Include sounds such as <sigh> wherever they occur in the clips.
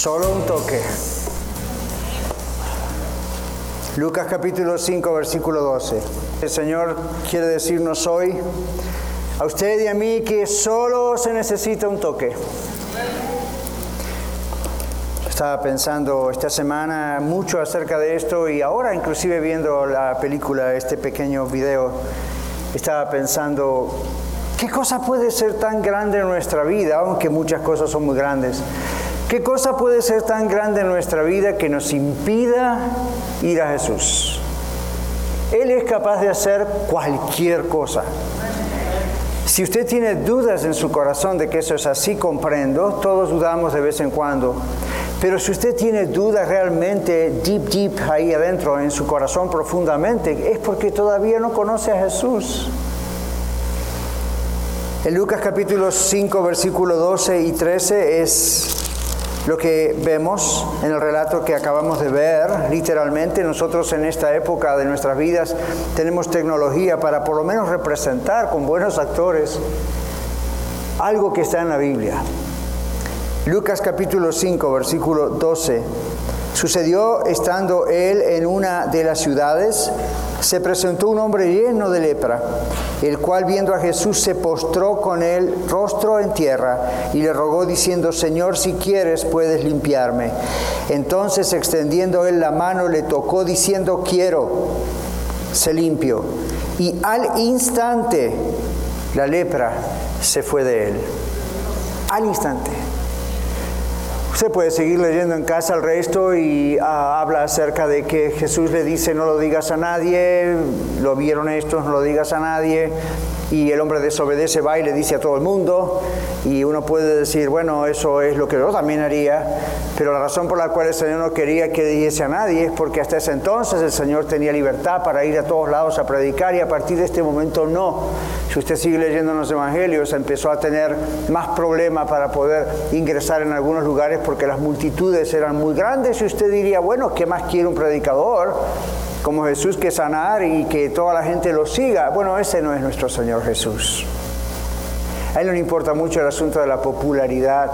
Solo un toque. Lucas capítulo 5, versículo 12. El Señor quiere decirnos hoy a usted y a mí que solo se necesita un toque. Estaba pensando esta semana mucho acerca de esto y ahora inclusive viendo la película, este pequeño video, estaba pensando, ¿qué cosa puede ser tan grande en nuestra vida, aunque muchas cosas son muy grandes? ¿Qué cosa puede ser tan grande en nuestra vida que nos impida ir a Jesús? Él es capaz de hacer cualquier cosa. Si usted tiene dudas en su corazón de que eso es así, comprendo, todos dudamos de vez en cuando. Pero si usted tiene dudas realmente deep, deep ahí adentro, en su corazón profundamente, es porque todavía no conoce a Jesús. En Lucas capítulo 5, versículo 12 y 13 es lo que vemos en el relato que acabamos de ver, literalmente, nosotros en esta época de nuestras vidas tenemos tecnología para por lo menos representar con buenos actores algo que está en la Biblia. Lucas capítulo 5, versículo 12. Sucedió estando él en una de las ciudades, se presentó un hombre lleno de lepra, el cual viendo a Jesús se postró con él rostro en tierra y le rogó diciendo, Señor, si quieres puedes limpiarme. Entonces extendiendo él la mano le tocó diciendo, quiero, se limpio. Y al instante la lepra se fue de él. Al instante. Usted puede seguir leyendo en casa el resto y ah, habla acerca de que Jesús le dice no lo digas a nadie, lo vieron estos, no lo digas a nadie, y el hombre desobedece, va y le dice a todo el mundo, y uno puede decir, bueno, eso es lo que yo también haría, pero la razón por la cual el Señor no quería que dijese a nadie es porque hasta ese entonces el Señor tenía libertad para ir a todos lados a predicar y a partir de este momento no. Si usted sigue leyendo los evangelios, empezó a tener más problemas para poder ingresar en algunos lugares porque las multitudes eran muy grandes y usted diría, bueno, ¿qué más quiere un predicador? Como Jesús que sanar y que toda la gente lo siga. Bueno, ese no es nuestro Señor Jesús. A Él no le importa mucho el asunto de la popularidad.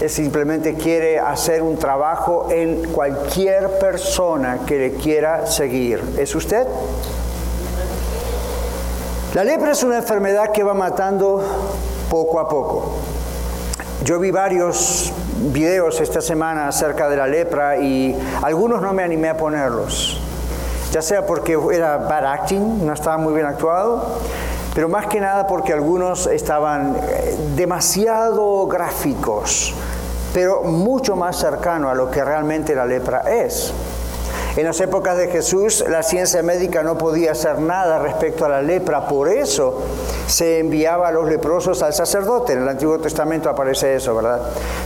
Él simplemente quiere hacer un trabajo en cualquier persona que le quiera seguir. ¿Es usted? La lepra es una enfermedad que va matando poco a poco. Yo vi varios videos esta semana acerca de la lepra y algunos no me animé a ponerlos, ya sea porque era bad acting, no estaba muy bien actuado, pero más que nada porque algunos estaban eh, demasiado gráficos, pero mucho más cercano a lo que realmente la lepra es. En las épocas de Jesús la ciencia médica no podía hacer nada respecto a la lepra, por eso se enviaba a los leprosos al sacerdote. En el Antiguo Testamento aparece eso, ¿verdad?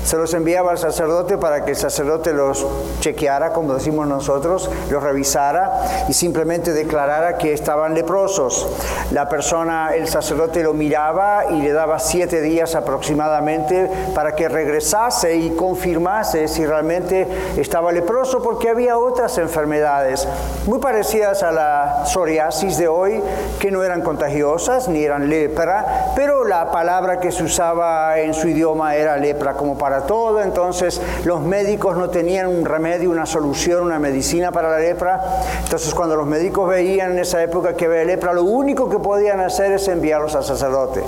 Se los enviaba al sacerdote para que el sacerdote los chequeara, como decimos nosotros, los revisara y simplemente declarara que estaban leprosos. La persona, el sacerdote lo miraba y le daba siete días aproximadamente para que regresase y confirmase si realmente estaba leproso, porque había otras enfermedades enfermedades muy parecidas a la psoriasis de hoy, que no eran contagiosas ni eran lepra, pero la palabra que se usaba en su idioma era lepra como para todo, entonces los médicos no tenían un remedio, una solución, una medicina para la lepra, entonces cuando los médicos veían en esa época que había lepra, lo único que podían hacer es enviarlos al sacerdote.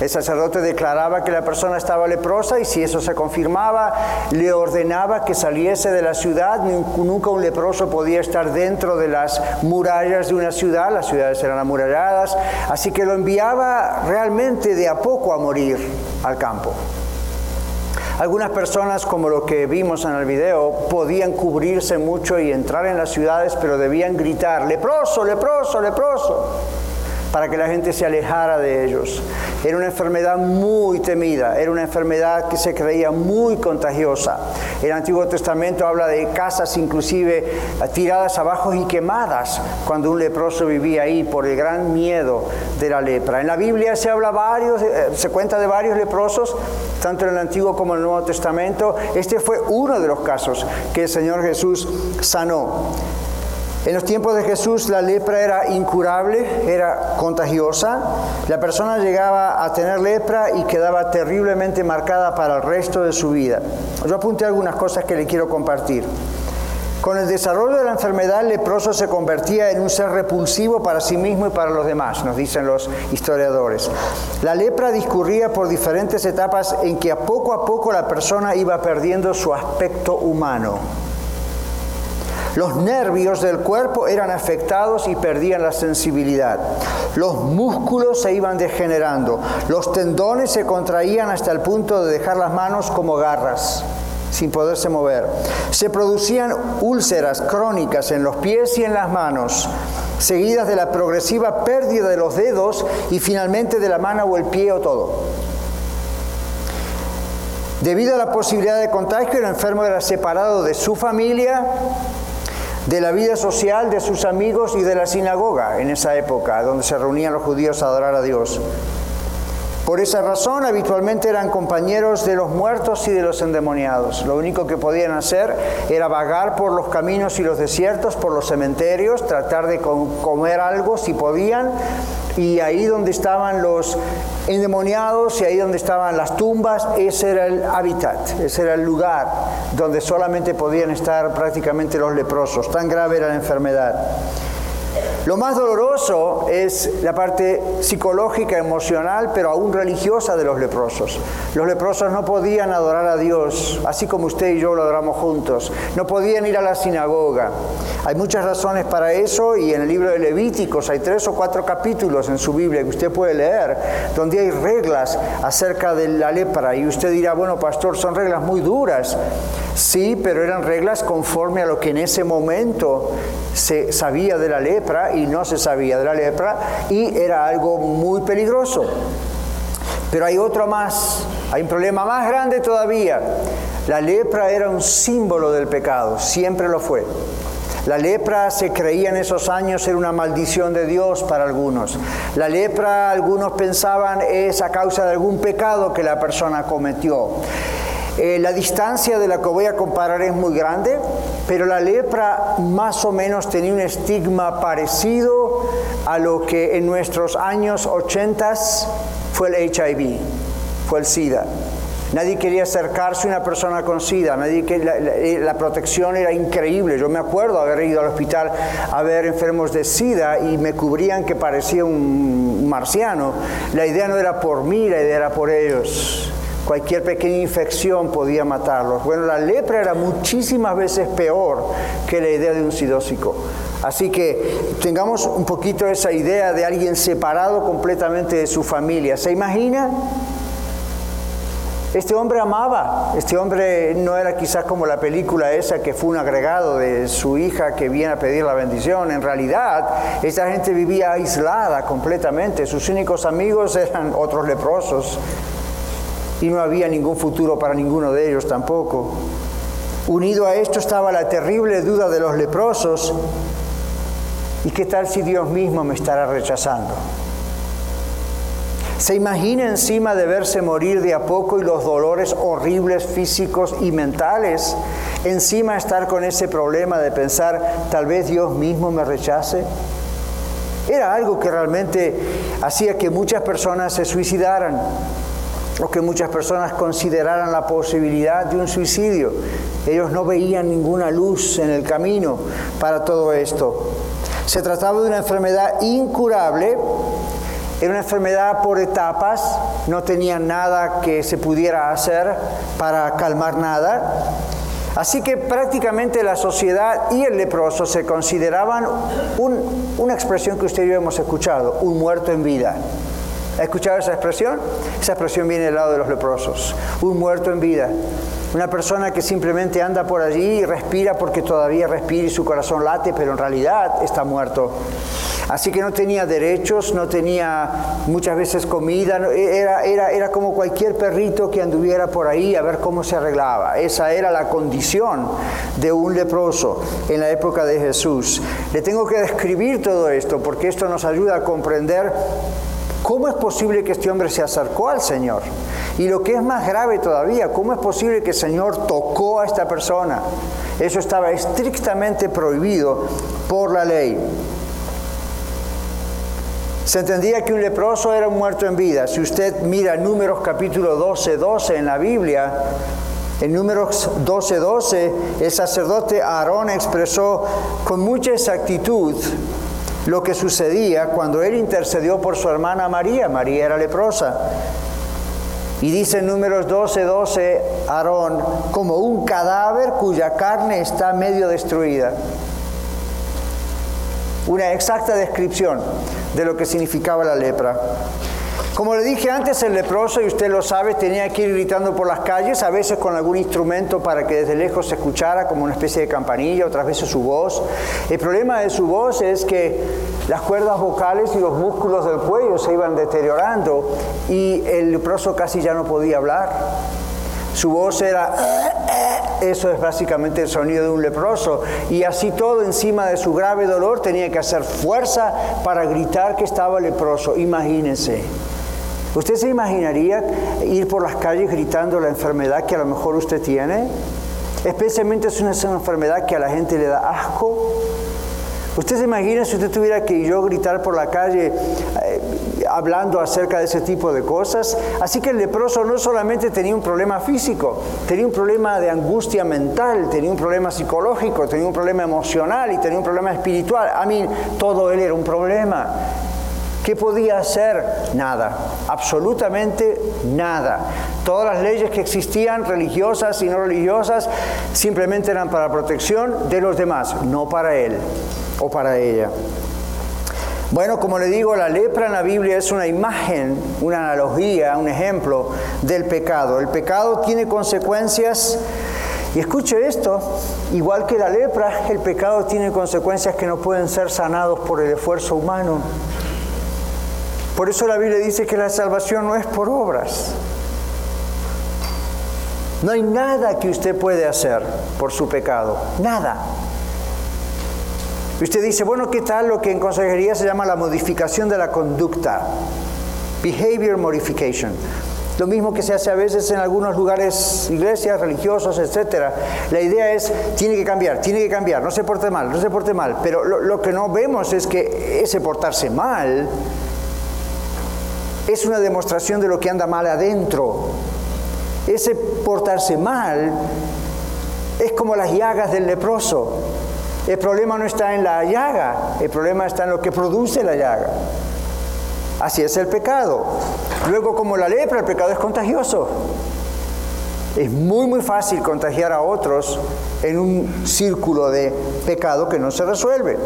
El sacerdote declaraba que la persona estaba leprosa y si eso se confirmaba, le ordenaba que saliese de la ciudad. Nunca un leproso podía estar dentro de las murallas de una ciudad, las ciudades eran amuralladas, así que lo enviaba realmente de a poco a morir al campo. Algunas personas, como lo que vimos en el video, podían cubrirse mucho y entrar en las ciudades, pero debían gritar, leproso, leproso, leproso. Para que la gente se alejara de ellos. Era una enfermedad muy temida, era una enfermedad que se creía muy contagiosa. El Antiguo Testamento habla de casas inclusive tiradas abajo y quemadas cuando un leproso vivía ahí por el gran miedo de la lepra. En la Biblia se habla varios, eh, se cuenta de varios leprosos, tanto en el Antiguo como en el Nuevo Testamento. Este fue uno de los casos que el Señor Jesús sanó. En los tiempos de Jesús la lepra era incurable, era contagiosa. La persona llegaba a tener lepra y quedaba terriblemente marcada para el resto de su vida. Yo apunté algunas cosas que le quiero compartir. Con el desarrollo de la enfermedad, el leproso se convertía en un ser repulsivo para sí mismo y para los demás, nos dicen los historiadores. La lepra discurría por diferentes etapas en que a poco a poco la persona iba perdiendo su aspecto humano. Los nervios del cuerpo eran afectados y perdían la sensibilidad. Los músculos se iban degenerando. Los tendones se contraían hasta el punto de dejar las manos como garras sin poderse mover. Se producían úlceras crónicas en los pies y en las manos, seguidas de la progresiva pérdida de los dedos y finalmente de la mano o el pie o todo. Debido a la posibilidad de contagio, el enfermo era separado de su familia, de la vida social de sus amigos y de la sinagoga en esa época, donde se reunían los judíos a adorar a Dios. Por esa razón, habitualmente eran compañeros de los muertos y de los endemoniados. Lo único que podían hacer era vagar por los caminos y los desiertos, por los cementerios, tratar de comer algo si podían, y ahí donde estaban los endemoniados y ahí donde estaban las tumbas, ese era el hábitat, ese era el lugar donde solamente podían estar prácticamente los leprosos. Tan grave era la enfermedad. Lo más doloroso es la parte psicológica, emocional, pero aún religiosa de los leprosos. Los leprosos no podían adorar a Dios, así como usted y yo lo adoramos juntos. No podían ir a la sinagoga. Hay muchas razones para eso y en el libro de Levíticos hay tres o cuatro capítulos en su Biblia que usted puede leer donde hay reglas acerca de la lepra. Y usted dirá, bueno, pastor, son reglas muy duras. Sí, pero eran reglas conforme a lo que en ese momento se sabía de la lepra y no se sabía de la lepra y era algo muy peligroso. Pero hay otro más, hay un problema más grande todavía. La lepra era un símbolo del pecado, siempre lo fue. La lepra se creía en esos años era una maldición de Dios para algunos. La lepra, algunos pensaban, es a causa de algún pecado que la persona cometió. Eh, la distancia de la que voy a comparar es muy grande, pero la lepra más o menos tenía un estigma parecido a lo que en nuestros años 80 fue el HIV, fue el SIDA. Nadie quería acercarse a una persona con SIDA, nadie eh, la, protección era increíble. Yo me acuerdo haber ido al hospital a ver enfermos de SIDA y me cubrían que parecía un marciano. La idea no era por mí, la idea era por ellos. Cualquier pequeña infección podía matarlos. Bueno, la lepra era muchísimas veces peor que la idea de un sidósico. Así que tengamos un poquito esa idea de alguien separado completamente de su familia. ¿Se imagina? Este hombre amaba, este hombre no era quizás como la película esa que fue un agregado de su hija que viene a pedir la bendición. En realidad, esta gente vivía aislada completamente. Sus únicos amigos eran otros leprosos y no había ningún futuro para ninguno de ellos tampoco. Unido a esto estaba la terrible duda de los leprosos, ¿y qué tal si Dios mismo me estará rechazando? ¿Se imagina encima de verse morir de a poco y los dolores horribles físicos y mentales? Encima estar con ese problema de pensar, tal vez Dios mismo me rechace. Era algo que realmente hacía que muchas personas se suicidaran o que muchas personas consideraran la posibilidad de un suicidio. Ellos no veían ninguna luz en el camino para todo esto. Se trataba de una enfermedad incurable, era una enfermedad por etapas, no tenía nada que se pudiera hacer para calmar nada. Así que prácticamente la sociedad y el leproso se consideraban una expresión que usted y yo hemos escuchado, un muerto en vida. ¿Ha escuchado esa expresión? Esa expresión viene del lado de los leprosos. Un muerto en vida. Una persona que simplemente anda por allí y respira porque todavía respira y su corazón late, pero en realidad está muerto. Así que no tenía derechos, no tenía muchas veces comida, era, era, era como cualquier perrito que anduviera por ahí a ver cómo se arreglaba. Esa era la condición de un leproso en la época de Jesús. Le tengo que describir todo esto porque esto nos ayuda a comprender ¿Cómo es posible que este hombre se acercó al Señor? Y lo que es más grave todavía, ¿cómo es posible que el Señor tocó a esta persona? Eso estaba estrictamente prohibido por la ley. Se entendía que un leproso era un muerto en vida. Si usted mira Números capítulo 12, 12 en la Biblia, en Números 12, 12, el sacerdote Aarón expresó con mucha exactitud lo que sucedía cuando él intercedió por su hermana María. María era leprosa. Y dice en números 12, 12, Aarón, como un cadáver cuya carne está medio destruida. Una exacta descripción de lo que significaba la lepra. Como le dije antes, el leproso, y usted lo sabe, tenía que ir gritando por las calles, a veces con algún instrumento para que desde lejos se escuchara como una especie de campanilla, otras veces su voz. El problema de su voz es que las cuerdas vocales y los músculos del cuello se iban deteriorando y el leproso casi ya no podía hablar. Su voz era, eso es básicamente el sonido de un leproso. Y así todo encima de su grave dolor tenía que hacer fuerza para gritar que estaba leproso. Imagínense. ¿Usted se imaginaría ir por las calles gritando la enfermedad que a lo mejor usted tiene? Especialmente es una enfermedad que a la gente le da asco. ¿Usted se imagina si usted tuviera que yo gritar por la calle eh, hablando acerca de ese tipo de cosas? Así que el leproso no solamente tenía un problema físico, tenía un problema de angustia mental, tenía un problema psicológico, tenía un problema emocional y tenía un problema espiritual. A mí todo él era un problema. ¿Qué podía hacer? Nada, absolutamente nada. Todas las leyes que existían, religiosas y no religiosas, simplemente eran para protección de los demás, no para él o para ella. Bueno, como le digo, la lepra en la Biblia es una imagen, una analogía, un ejemplo del pecado. El pecado tiene consecuencias, y escuche esto, igual que la lepra, el pecado tiene consecuencias que no pueden ser sanados por el esfuerzo humano. Por eso la Biblia dice que la salvación no es por obras. No hay nada que usted puede hacer por su pecado, nada. Usted dice, bueno, ¿qué tal lo que en consejería se llama la modificación de la conducta? Behavior modification. Lo mismo que se hace a veces en algunos lugares, iglesias, religiosos, etc. La idea es, tiene que cambiar, tiene que cambiar, no se porte mal, no se porte mal. Pero lo que no vemos es que ese portarse mal es una demostración de lo que anda mal adentro. Ese portarse mal es como las llagas del leproso. El problema no está en la llaga, el problema está en lo que produce la llaga. Así es el pecado. Luego, como la lepra, el pecado es contagioso. Es muy, muy fácil contagiar a otros en un círculo de pecado que no se resuelve.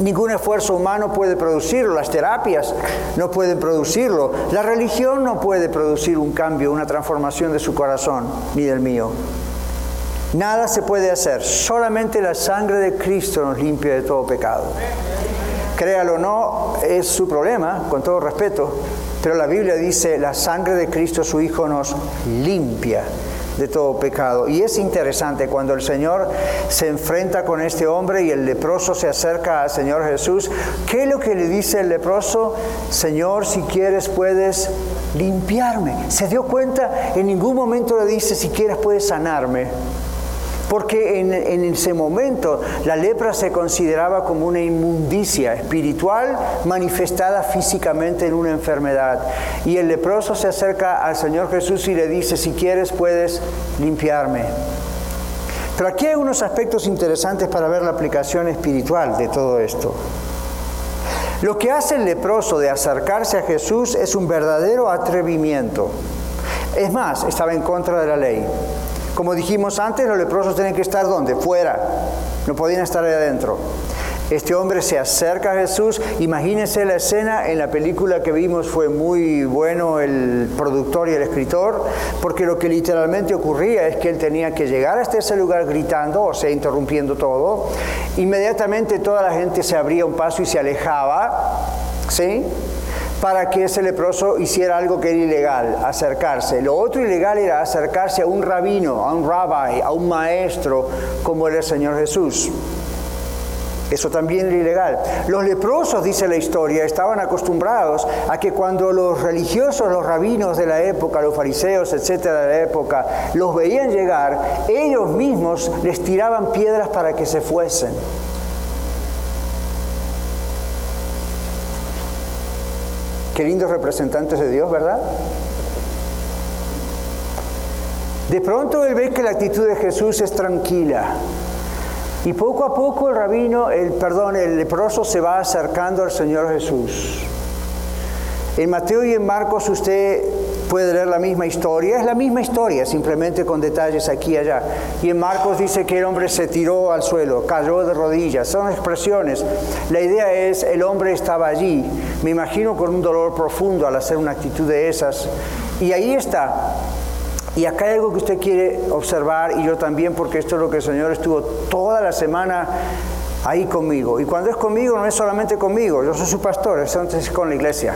Ningún esfuerzo humano puede producirlo, las terapias no pueden producirlo, la religión no puede producir un cambio, una transformación de su corazón ni del mío. Nada se puede hacer, solamente la sangre de Cristo nos limpia de todo pecado. Créalo o no, es su problema, con todo respeto, pero la Biblia dice, la sangre de Cristo su Hijo nos limpia de todo pecado. Y es interesante cuando el Señor se enfrenta con este hombre y el leproso se acerca al Señor Jesús. ¿Qué es lo que le dice el leproso? Señor, si quieres puedes limpiarme. ¿Se dio cuenta? En ningún momento le dice, si quieres puedes sanarme. Porque en, ese momento la lepra se consideraba como una inmundicia espiritual manifestada físicamente en una enfermedad. Y el leproso se acerca al Señor Jesús y le dice, si quieres puedes limpiarme. Pero aquí hay unos aspectos interesantes para ver la aplicación espiritual de todo esto. Lo que hace el leproso de acercarse a Jesús es un verdadero atrevimiento. Es más, estaba en contra de la ley. Como dijimos antes, los leprosos tienen que estar donde? Fuera. No podían estar ahí adentro. Este hombre se acerca a Jesús. Imagínense la escena en la película que vimos, fue muy bueno el productor y el escritor, porque lo que literalmente ocurría es que él tenía que llegar hasta ese lugar gritando, o sea, interrumpiendo todo. Inmediatamente toda la gente se abría un paso y se alejaba, ¿sí? Para que ese leproso hiciera algo que era ilegal, acercarse. Lo otro ilegal era acercarse a un rabino, a un rabbi, a un maestro como era el Señor Jesús. Eso también era ilegal. Los leprosos, dice la historia, estaban acostumbrados a que cuando los religiosos, los rabinos de la época, los fariseos, etcétera, de la época, los veían llegar, ellos mismos les tiraban piedras para que se fuesen. Qué lindos representantes de Dios, ¿verdad? De pronto él ve que la actitud de Jesús es tranquila. Y poco a poco el rabino, el perdón, el leproso se va acercando al Señor Jesús. En Mateo y en Marcos usted puede leer la misma historia, es la misma historia, simplemente con detalles aquí y allá. Y en Marcos dice que el hombre se tiró al suelo, cayó de rodillas, son expresiones. La idea es, el hombre estaba allí, me imagino con un dolor profundo al hacer una actitud de esas, y ahí está, y acá hay algo que usted quiere observar y yo también porque esto es lo que el Señor estuvo toda la semana ahí conmigo. Y cuando es conmigo no es solamente conmigo, yo soy su pastor, es entonces con la iglesia.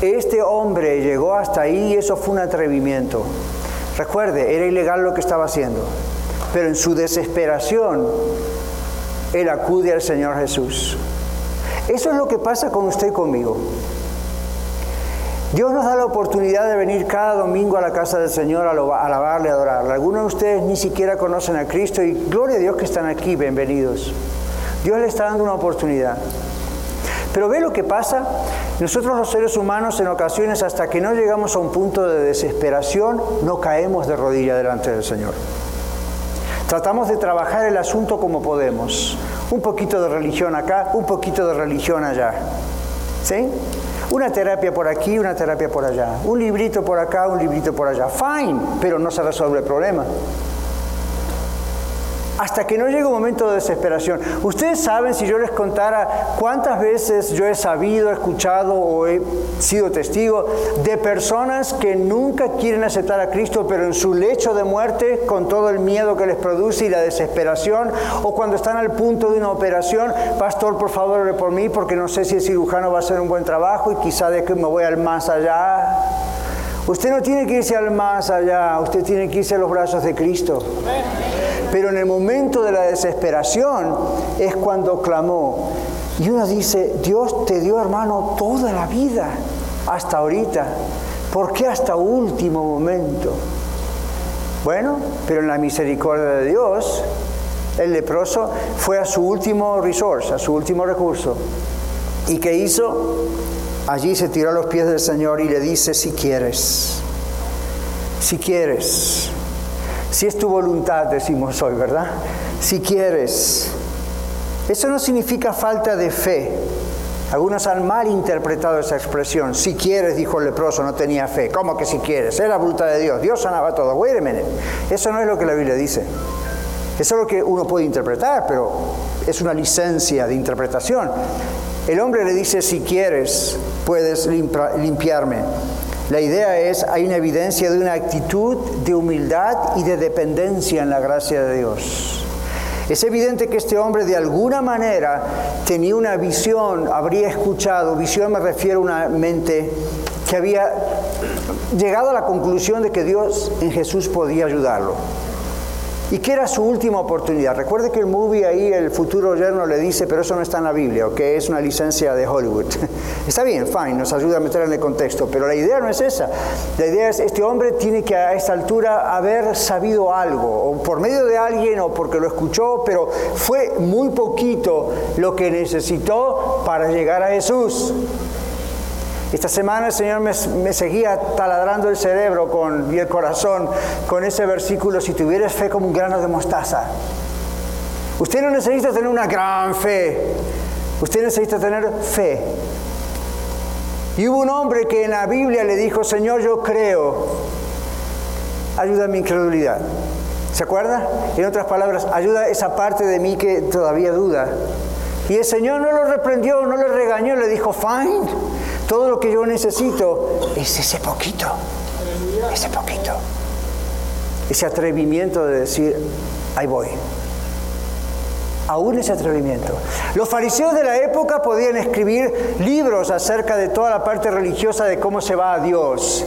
Este hombre llegó hasta ahí y eso fue un atrevimiento. Recuerde, era ilegal lo que estaba haciendo, pero en su desesperación, él acude al Señor Jesús. Eso es lo que pasa con usted y conmigo. Dios nos da la oportunidad de venir cada domingo a la casa del Señor a alabarle, a adorarle. Algunos de ustedes ni siquiera conocen a Cristo y gloria a Dios que están aquí, bienvenidos. Dios le está dando una oportunidad. Pero ve lo que pasa. Nosotros los seres humanos en ocasiones hasta que no llegamos a un punto de desesperación no caemos de rodilla delante del Señor. Tratamos de trabajar el asunto como podemos. Un poquito de religión acá, un poquito de religión allá. ¿Sí? Una terapia por aquí, una terapia por allá. Un librito por acá, un librito por allá. Fine, pero no se resuelve el problema hasta que no llegue un momento de desesperación. Ustedes saben, si yo les contara cuántas veces yo he sabido, escuchado o he sido testigo de personas que nunca quieren aceptar a Cristo, pero en su lecho de muerte, con todo el miedo que les produce y la desesperación, o cuando están al punto de una operación, pastor, por favor, ore por mí, porque no sé si el cirujano va a hacer un buen trabajo y quizá de que me voy al más allá. Usted no tiene que irse al más allá, usted tiene que irse a los brazos de Cristo. Pero en el momento de la desesperación es cuando clamó. Y uno dice, Dios te dio hermano toda la vida, hasta ahorita. ¿Por qué hasta último momento? Bueno, pero en la misericordia de Dios, el leproso fue a su último resource, a su último recurso. ¿Y qué hizo? Allí se tiró a los pies del Señor y le dice, si quieres, si quieres, si es tu voluntad, decimos hoy, ¿verdad? Si quieres. Eso no significa falta de fe. Algunos han mal interpretado esa expresión. Si quieres, dijo el leproso, no tenía fe. ¿Cómo que si quieres? Es la voluntad de Dios. Dios sanaba todo. Wait a Eso no es lo que la Biblia dice. Eso es lo que uno puede interpretar, pero es una licencia de interpretación. El hombre le dice, si quieres, puedes limpiarme. La idea es, hay una evidencia de una actitud de humildad y de dependencia en la gracia de Dios. Es evidente que este hombre de alguna manera tenía una visión, habría escuchado, visión me refiero a una mente que había llegado a la conclusión de que Dios en Jesús podía ayudarlo y que era su última oportunidad. Recuerde que el movie ahí, el futuro yerno le dice, pero eso no está en la Biblia, que es una licencia de Hollywood. <laughs> está bien, fine, nos ayuda a meter en el contexto, pero la idea no es esa. La idea es, este hombre tiene que a esta altura haber sabido algo, o por medio de alguien, o porque lo escuchó, pero fue muy poquito lo que necesitó para llegar a Jesús. Esta semana el Señor me, seguía taladrando el cerebro con, y el corazón con ese versículo, si tuvieras fe como un grano de mostaza. Usted no necesita tener una gran fe, usted necesita tener fe. Y hubo un hombre que en la Biblia le dijo, Señor, yo creo, ayuda a mi incredulidad. ¿Se acuerda? En otras palabras, ayuda esa parte de mí que todavía duda. Y el Señor no lo reprendió, no le regañó, le dijo, fine, todo lo que yo necesito es ese poquito, ese poquito. Ese atrevimiento de decir, ahí voy. Aún ese atrevimiento. Los fariseos de la época podían escribir libros acerca de toda la parte religiosa de cómo se va a Dios.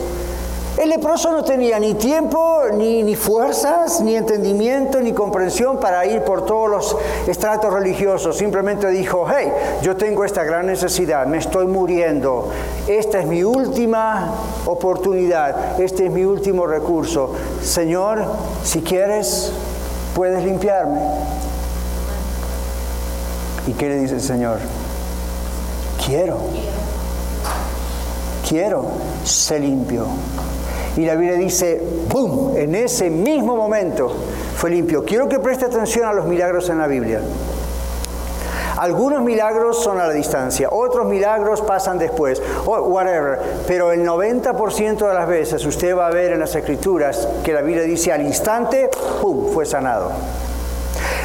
El leproso no tenía ni tiempo, ni, ni, fuerzas, ni entendimiento, ni comprensión para ir por todos los estratos religiosos. Simplemente dijo, hey, yo tengo esta gran necesidad, me estoy muriendo. Esta es mi última oportunidad, este es mi último recurso. Señor, si quieres, puedes limpiarme. ¿Y qué le dice el Señor? Quiero. Quiero. Se limpio. Y la Biblia dice, ¡pum! En ese mismo momento fue limpio. Quiero que preste atención a los milagros en la Biblia. Algunos milagros son a la distancia, otros milagros pasan después, whatever. Pero el 90% de las veces usted va a ver en las escrituras que la Biblia dice al instante, ¡pum! fue sanado.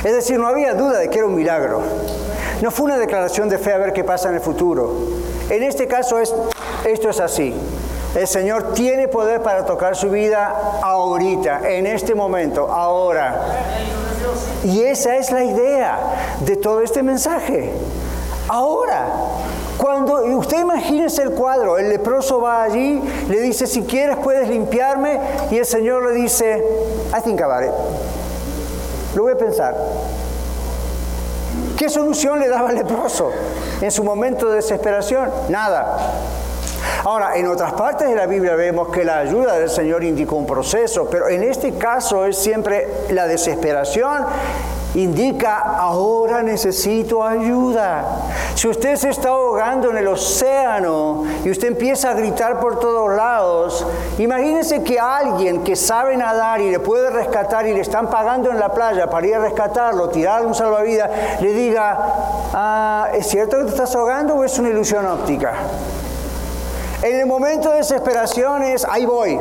Es decir, no había duda de que era un milagro. No fue una declaración de fe a ver qué pasa en el futuro. En este caso es, esto es así. El Señor tiene poder para tocar su vida ahorita, en este momento, ahora. Y esa es la idea de todo este mensaje. Ahora. Cuando usted imagínese el cuadro, el leproso va allí, le dice, si quieres puedes limpiarme, y el Señor le dice, I think about it. Lo voy a pensar. ¿Qué solución le daba el leproso en su momento de desesperación? Nada. Ahora, en otras partes de la Biblia vemos que la ayuda del Señor indicó un proceso, pero en este caso es siempre la desesperación indica ahora necesito ayuda. Si usted se está ahogando en el océano y usted empieza a gritar por todos lados, imagínese que alguien que sabe nadar y le puede rescatar y le están pagando en la playa para ir a rescatarlo, tirarle un salvavidas, le diga, ah, ¿es cierto que te estás ahogando o es una ilusión óptica? En el momento de desesperación es, ahí voy.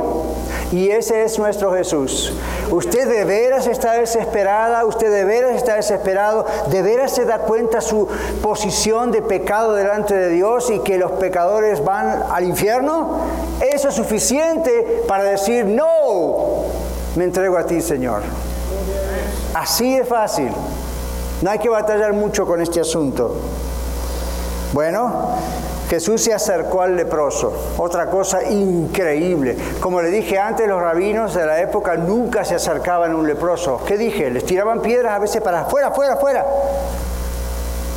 Y ese es nuestro Jesús. Usted de veras está desesperada, usted de veras está desesperado, de veras se da cuenta su posición de pecado delante de Dios y que los pecadores van al infierno. Eso es suficiente para decir, no, me entrego a ti, Señor. Así de fácil. No hay que batallar mucho con este asunto. Bueno, Jesús se acercó al leproso, otra cosa increíble. Como le dije antes, los rabinos de la época nunca se acercaban a un leproso. ¿Qué dije? Les tiraban piedras a veces para afuera, afuera, afuera.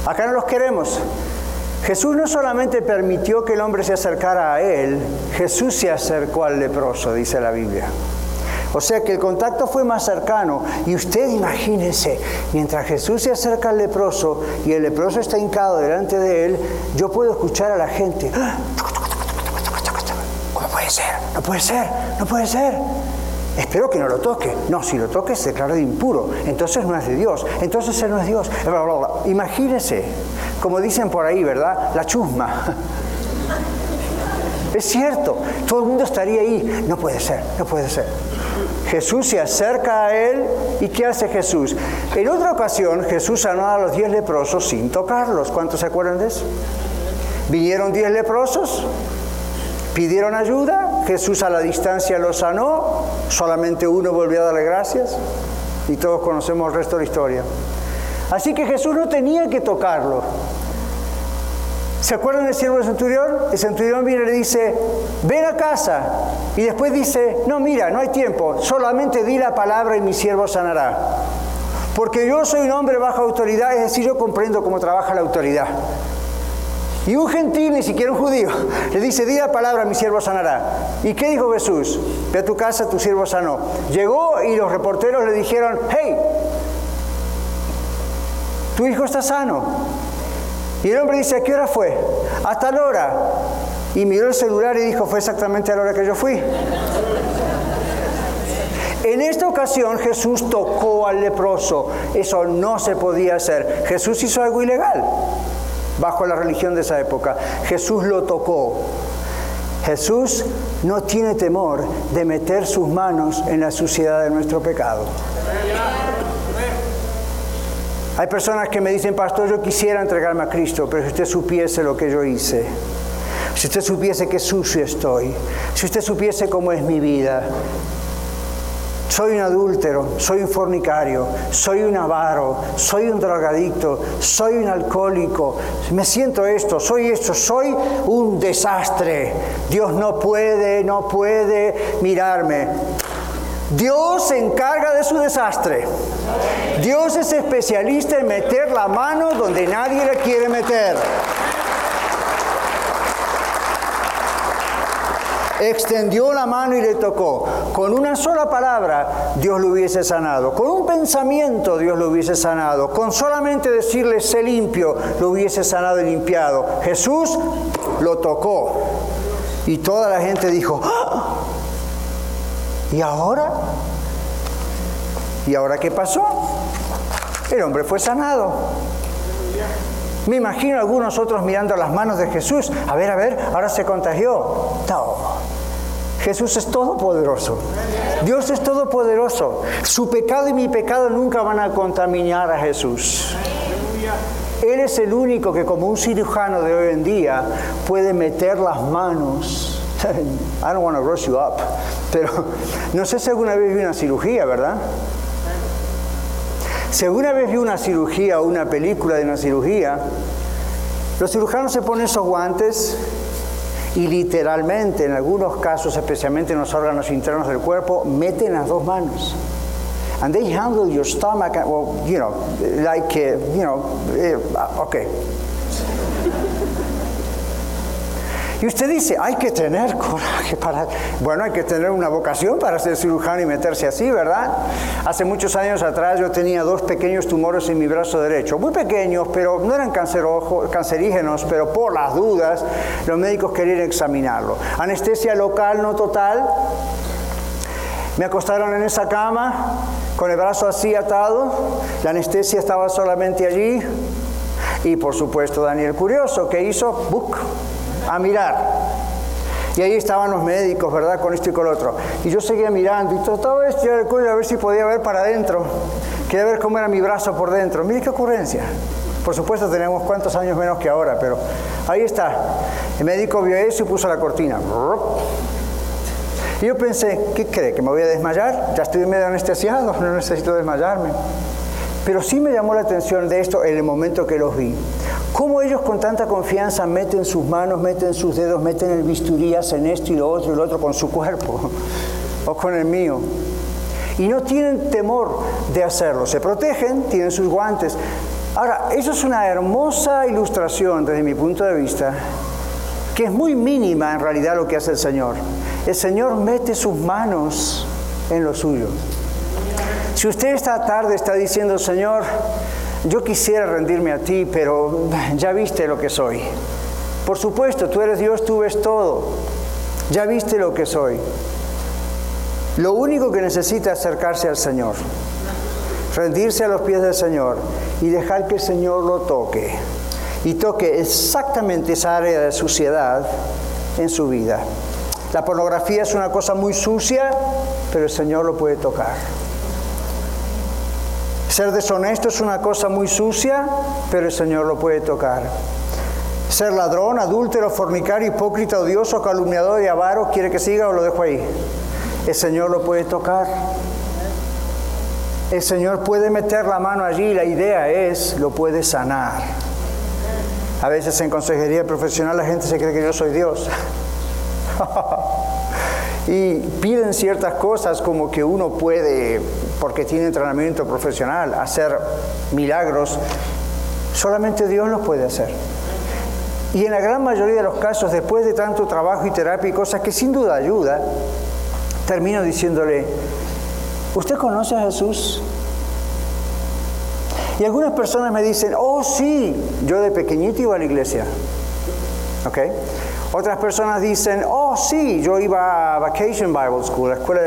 Acá no los queremos. Jesús no solamente permitió que el hombre se acercara a él, Jesús se acercó al leproso, dice la Biblia. O sea que el contacto fue más cercano. Y usted imagínese, mientras Jesús se acerca al leproso y el leproso está hincado delante de él, yo puedo escuchar a la gente. ¿Cómo puede ser? No puede ser, no puede ser. Espero que no lo toque. No, si lo toque se declara de impuro. Entonces no es de Dios. Entonces él no es Dios. Imagínese, como dicen por ahí, ¿verdad? La chusma. <laughs> Es cierto, todo el mundo estaría ahí. No puede ser, no puede ser. Jesús se acerca a él y ¿qué hace Jesús? En otra ocasión Jesús sanó a los diez leprosos sin tocarlos. ¿Cuántos se acuerdan de eso? Vinieron diez leprosos, pidieron ayuda, Jesús a la distancia los sanó, solamente uno volvió a darle gracias y todos conocemos el resto de la historia. Así que Jesús no tenía que tocarlo. ¿Se acuerdan del siervo del centurión? El centurión viene y le dice, ven a casa. Y después dice, no, mira, no hay tiempo, solamente di la palabra y mi siervo sanará. Porque yo soy un hombre bajo autoridad, es decir, yo comprendo cómo trabaja la autoridad. Y un gentil, ni siquiera un judío, <laughs> le dice, di la palabra, mi siervo sanará. ¿Y qué dijo Jesús? Ve a tu casa, tu siervo sanó. Llegó y los reporteros le dijeron, hey, tu hijo está sano. Y el hombre dice, ¿a qué hora fue? Hasta la hora. Y miró el celular y dijo, fue exactamente a la hora que yo fui. En esta ocasión Jesús tocó al leproso. Eso no se podía hacer. Jesús hizo algo ilegal bajo la religión de esa época. Jesús lo tocó. Jesús no tiene temor de meter sus manos en la suciedad de nuestro pecado. Hay personas que me dicen, pastor, yo quisiera entregarme a Cristo, pero si usted supiese lo que yo hice, si usted supiese qué sucio estoy, si usted supiese cómo es mi vida, soy un adúltero, soy un fornicario, soy un avaro, soy un drogadicto, soy un alcohólico, me siento esto, soy esto, soy un desastre. Dios no puede, no puede mirarme. Dios se encarga de su desastre. Dios es especialista en meter la mano donde nadie la quiere meter. extendió la mano y le tocó. Con una sola palabra Dios lo hubiese sanado. Con un pensamiento Dios lo hubiese sanado. Con solamente decirle sé limpio lo hubiese sanado y limpiado. Jesús lo tocó. Y toda la gente dijo, ¡Ah! ¿y ahora? ¿Y ahora qué pasó? El hombre fue sanado. Me imagino algunos otros mirando las manos de Jesús. A ver, a ver, ahora se contagió. No. Jesús es todopoderoso. Dios es todopoderoso. Su pecado y mi pecado nunca van a contaminar a Jesús. Él es el único que como un cirujano de hoy en día puede meter las manos. <laughs> I don't want to rush you up, pero no sé si alguna vez vi una cirugía, ¿verdad? Si alguna vez vi una cirugía o una película de una cirugía, los cirujanos se ponen esos guantes y literalmente, en algunos casos, especialmente en los órganos internos del cuerpo, meten las dos manos. And they handle your stomach, well, you know, like, uh, you know, uh, okay. Y usted dice, hay que tener coraje para... Bueno, hay que tener una vocación para ser cirujano y meterse así, ¿verdad? Hace muchos años atrás yo tenía dos pequeños tumores en mi brazo derecho, muy pequeños, pero no eran cancerígenos, pero por las dudas los médicos querían examinarlo. Anestesia local, no total. Me acostaron en esa cama con el brazo así atado, la anestesia estaba solamente allí y por supuesto Daniel Curioso, ¿qué hizo? ¡Buc! A mirar. Y ahí estaban los médicos, ¿verdad? Con esto y con lo otro. Y yo seguía mirando y trataba de estirar el cuello a ver si podía ver para adentro. Quería ver cómo era mi brazo por dentro. Mire qué ocurrencia. Por supuesto tenemos cuántos años menos que ahora, pero ahí está. El médico vio eso y puso la cortina. Y yo pensé, ¿qué cree? ¿Que me voy a desmayar? Ya estoy medio anestesiado, no necesito desmayarme. Pero sí me llamó la atención de esto en el momento que los vi. Cómo ellos con tanta confianza meten sus manos, meten sus dedos, meten el bisturí, hacen esto y lo otro y lo otro con su cuerpo <laughs> o con el mío. Y no tienen temor de hacerlo. Se protegen, tienen sus guantes. Ahora, eso es una hermosa ilustración desde mi punto de vista, que es muy mínima en realidad lo que hace el Señor. El Señor mete sus manos en lo suyo. Si usted esta tarde está diciendo, Señor, yo quisiera rendirme a ti, pero ya viste lo que soy. Por supuesto, tú eres Dios, tú ves todo. Ya viste lo que soy. Lo único que necesita es acercarse al Señor, rendirse a los pies del Señor y dejar que el Señor lo toque. Y toque exactamente esa área de suciedad en su vida. La pornografía es una cosa muy sucia, pero el Señor lo puede tocar. Ser deshonesto es una cosa muy sucia, pero el Señor lo puede tocar. Ser ladrón, adúltero, fornicario, hipócrita, odioso, calumniador y avaro, ¿quiere que siga o lo dejo ahí? El Señor lo puede tocar. El Señor puede meter la mano allí, la idea es, lo puede sanar. A veces en consejería profesional la gente se cree que yo soy Dios. <laughs> y piden ciertas cosas como que uno puede, porque tiene entrenamiento profesional, hacer milagros. Solamente Dios los puede hacer. Y en la gran mayoría de los casos, después de tanto trabajo y terapia y cosas que sin duda ayuda, termino diciéndole, ¿usted conoce a Jesús? Y algunas personas me dicen, oh sí, yo de pequeñito iba a la iglesia. ¿Ok? Otras personas dicen, oh sí, yo iba a Vacation Bible School, la escuela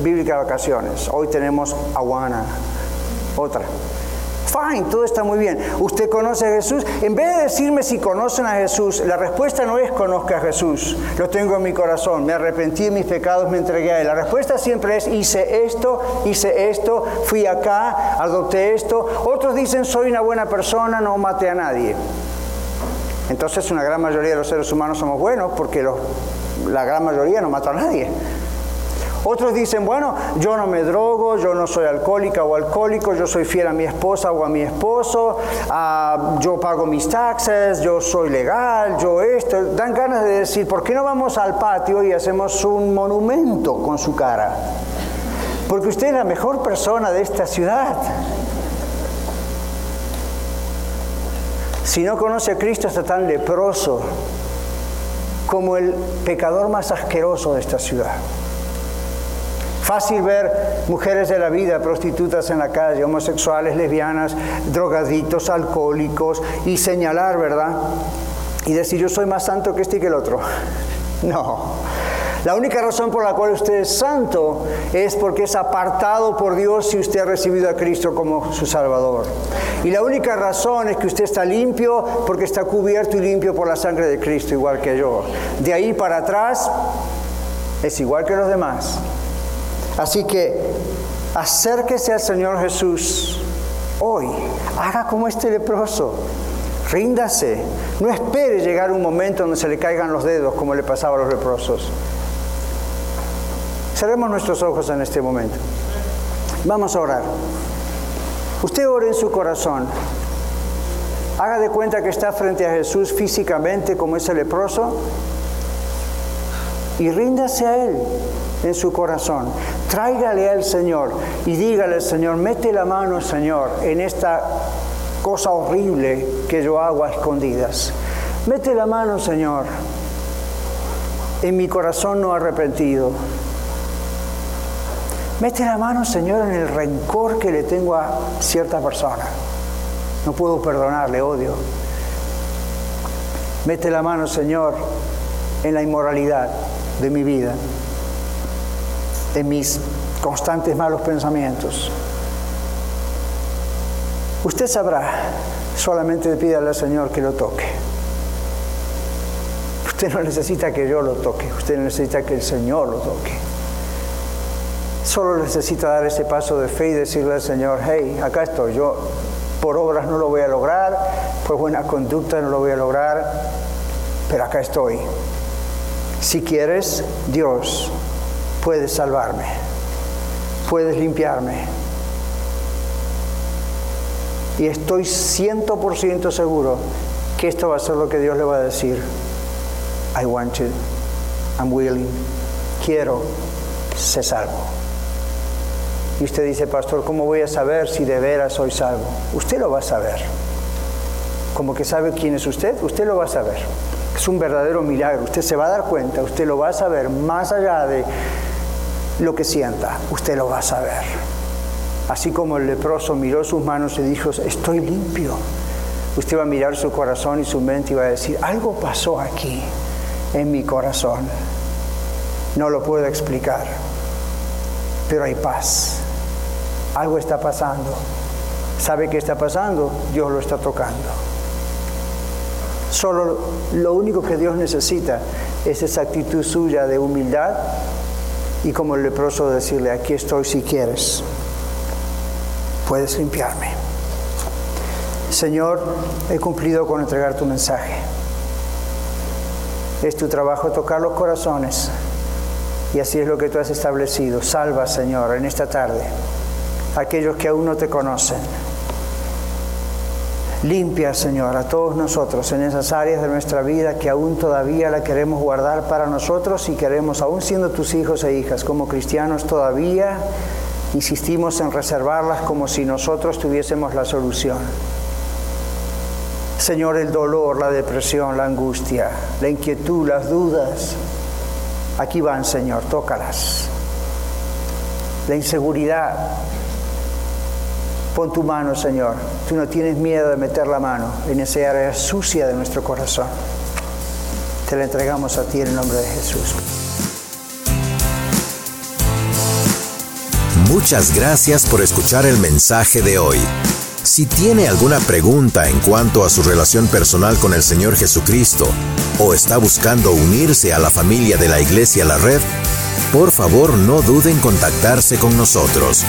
bíblica de vacaciones. Hoy tenemos Awana, otra. fine, todo está muy bien. ¿Usted conoce a Jesús? En vez de decirme si conocen a Jesús, la respuesta no es conozca a Jesús, lo tengo en mi corazón, me arrepentí de mis pecados, me entregué a Él. La respuesta siempre es hice esto, hice esto, fui acá, adopté esto. Otros dicen soy una buena persona, no maté a nadie. Entonces una gran mayoría de los seres humanos somos buenos porque la gran mayoría no mató a nadie. Otros dicen, bueno, yo no me drogo, yo no soy alcohólica o alcohólico, yo soy fiel a mi esposa o a mi esposo, ah, yo pago mis taxes, yo soy legal, yo esto. Dan ganas de decir, ¿por qué no vamos al patio y hacemos un monumento con su cara? Porque usted es la mejor persona de esta ciudad. Si no conoce a Cristo está tan leproso como el pecador más asqueroso de esta ciudad. Fácil ver mujeres de la vida, prostitutas en la calle, homosexuales, lesbianas, drogaditos, alcohólicos y señalar, ¿verdad? Y decir yo soy más santo que este y que el otro. <laughs> No. La única razón por la cual usted es santo es porque es apartado por Dios si usted ha recibido a Cristo como su Salvador. Y la única razón es que usted está limpio porque está cubierto y limpio por la sangre de Cristo, igual que yo. De ahí para atrás es igual que los demás. Así que acérquese al Señor Jesús hoy. Haga como este leproso. Ríndase. No espere llegar un momento donde se le caigan los dedos como le pasaba a los leprosos. Cerremos nuestros ojos en este momento. Vamos a orar. Usted ore en su corazón. Haga de cuenta que está frente a Jesús físicamente como ese leproso y ríndase a Él en su corazón. Tráigale al Señor y dígale al Señor, mete la mano, Señor, en esta cosa horrible que yo hago a escondidas. Mete la mano, Señor, en mi corazón no arrepentido. Mete la mano, Señor, en el rencor que le tengo a cierta persona. No puedo perdonarle, odio. Mete la mano, Señor, en la inmoralidad de mi vida de mis constantes malos pensamientos. Usted sabrá, solamente pídale al Señor que lo toque. Usted no necesita que yo lo toque, usted necesita que el Señor lo toque. Solo necesita dar ese paso de fe y decirle al Señor, hey, acá estoy, yo por obras no lo voy a lograr, por buena conducta no lo voy a lograr, pero acá estoy. Si quieres, Dios puedes salvarme, puedes limpiarme. Y estoy ciento por ciento seguro que esto va a ser lo que Dios le va a decir. I want to, I'm willing, quiero, se salvo. Y usted dice, pastor, ¿cómo voy a saber si de veras soy salvo? Usted lo va a saber. Como que sabe quién es usted, usted lo va a saber. Es un verdadero milagro. Usted se va a dar cuenta, usted lo va a saber más allá de lo que sienta, usted lo va a saber. Así como el leproso miró sus manos y dijo, estoy limpio. Usted va a mirar su corazón y su mente y va a decir, algo pasó aquí en mi corazón. No lo puedo explicar, pero hay paz. Algo está pasando. ¿Sabe qué está pasando? Dios lo está tocando. Solo lo único que Dios necesita es esa actitud suya de humildad y como el leproso decirle, aquí estoy si quieres, puedes limpiarme. Señor, he cumplido con entregar tu mensaje. Es tu trabajo tocar los corazones y así es lo que tú has establecido. Salva, Señor, en esta tarde aquellos que aún no te conocen Limpia, Señor, a todos nosotros en esas áreas de nuestra vida que aún todavía la queremos guardar para nosotros y queremos, aún siendo tus hijos e hijas, como cristianos todavía, insistimos en reservarlas como si nosotros tuviésemos la solución. Señor, el dolor, la depresión, la angustia, la inquietud, las dudas, aquí van, Señor, tócalas. La inseguridad, Pon tu mano, Señor. Tú no tienes miedo de meter la mano en esa área sucia de nuestro corazón. Te la entregamos a ti en el nombre de Jesús. Muchas gracias por escuchar el mensaje de hoy. Si tiene alguna pregunta en cuanto a su relación personal con el Señor Jesucristo o está buscando unirse a la familia de la Iglesia La Red, por favor no duden en contactarse con nosotros.